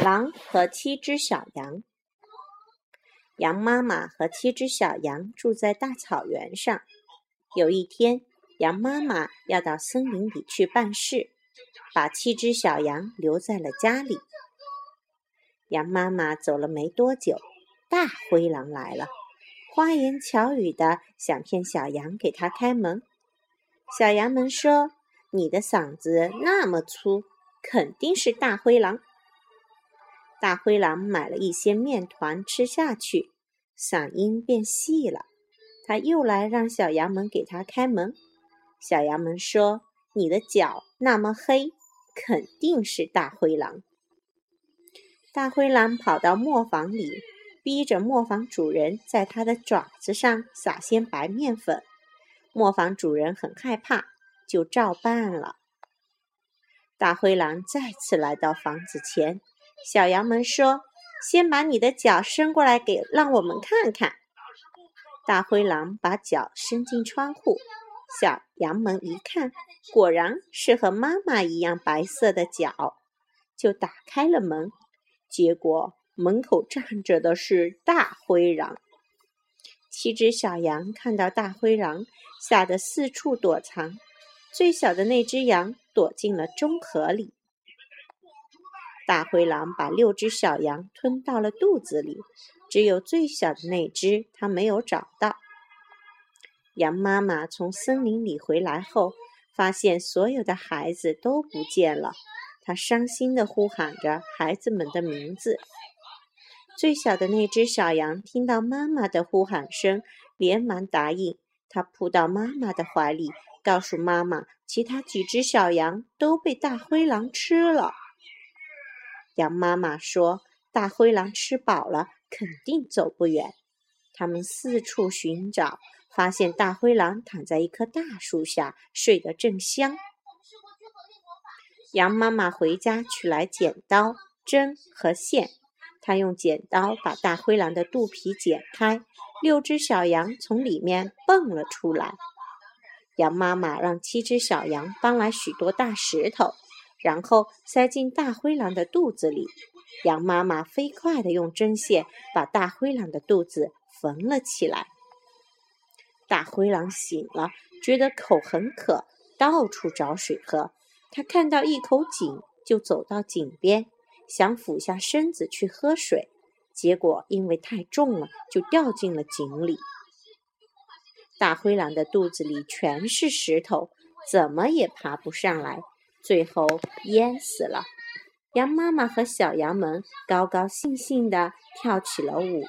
狼和七只小羊。羊妈妈和七只小羊住在大草原上。有一天，羊妈妈要到森林里去办事，把七只小羊留在了家里。羊妈妈走了没多久，大灰狼来了，花言巧语的想骗小羊给他开门。小羊们说：“你的嗓子那么粗，肯定是大灰狼。”大灰狼买了一些面团吃下去，嗓音变细了。他又来让小羊们给他开门。小羊们说：“你的脚那么黑，肯定是大灰狼。”大灰狼跑到磨坊里，逼着磨坊主人在他的爪子上撒些白面粉。磨坊主人很害怕，就照办了。大灰狼再次来到房子前。小羊们说：“先把你的脚伸过来，给让我们看看。”大灰狼把脚伸进窗户，小羊们一看，果然是和妈妈一样白色的脚，就打开了门。结果门口站着的是大灰狼。七只小羊看到大灰狼，吓得四处躲藏。最小的那只羊躲进了中河里。大灰狼把六只小羊吞到了肚子里，只有最小的那只，它没有找到。羊妈妈从森林里回来后，发现所有的孩子都不见了，她伤心地呼喊着孩子们的名字。最小的那只小羊听到妈妈的呼喊声，连忙答应，它扑到妈妈的怀里，告诉妈妈，其他几只小羊都被大灰狼吃了。羊妈妈说：“大灰狼吃饱了，肯定走不远。”他们四处寻找，发现大灰狼躺在一棵大树下，睡得正香。羊妈妈回家取来剪刀、针和线，她用剪刀把大灰狼的肚皮剪开，六只小羊从里面蹦了出来。羊妈妈让七只小羊搬来许多大石头。然后塞进大灰狼的肚子里，羊妈妈飞快地用针线把大灰狼的肚子缝了起来。大灰狼醒了，觉得口很渴，到处找水喝。他看到一口井，就走到井边，想俯下身子去喝水，结果因为太重了，就掉进了井里。大灰狼的肚子里全是石头，怎么也爬不上来。最后淹死了。羊妈妈和小羊们高高兴兴的跳起了舞。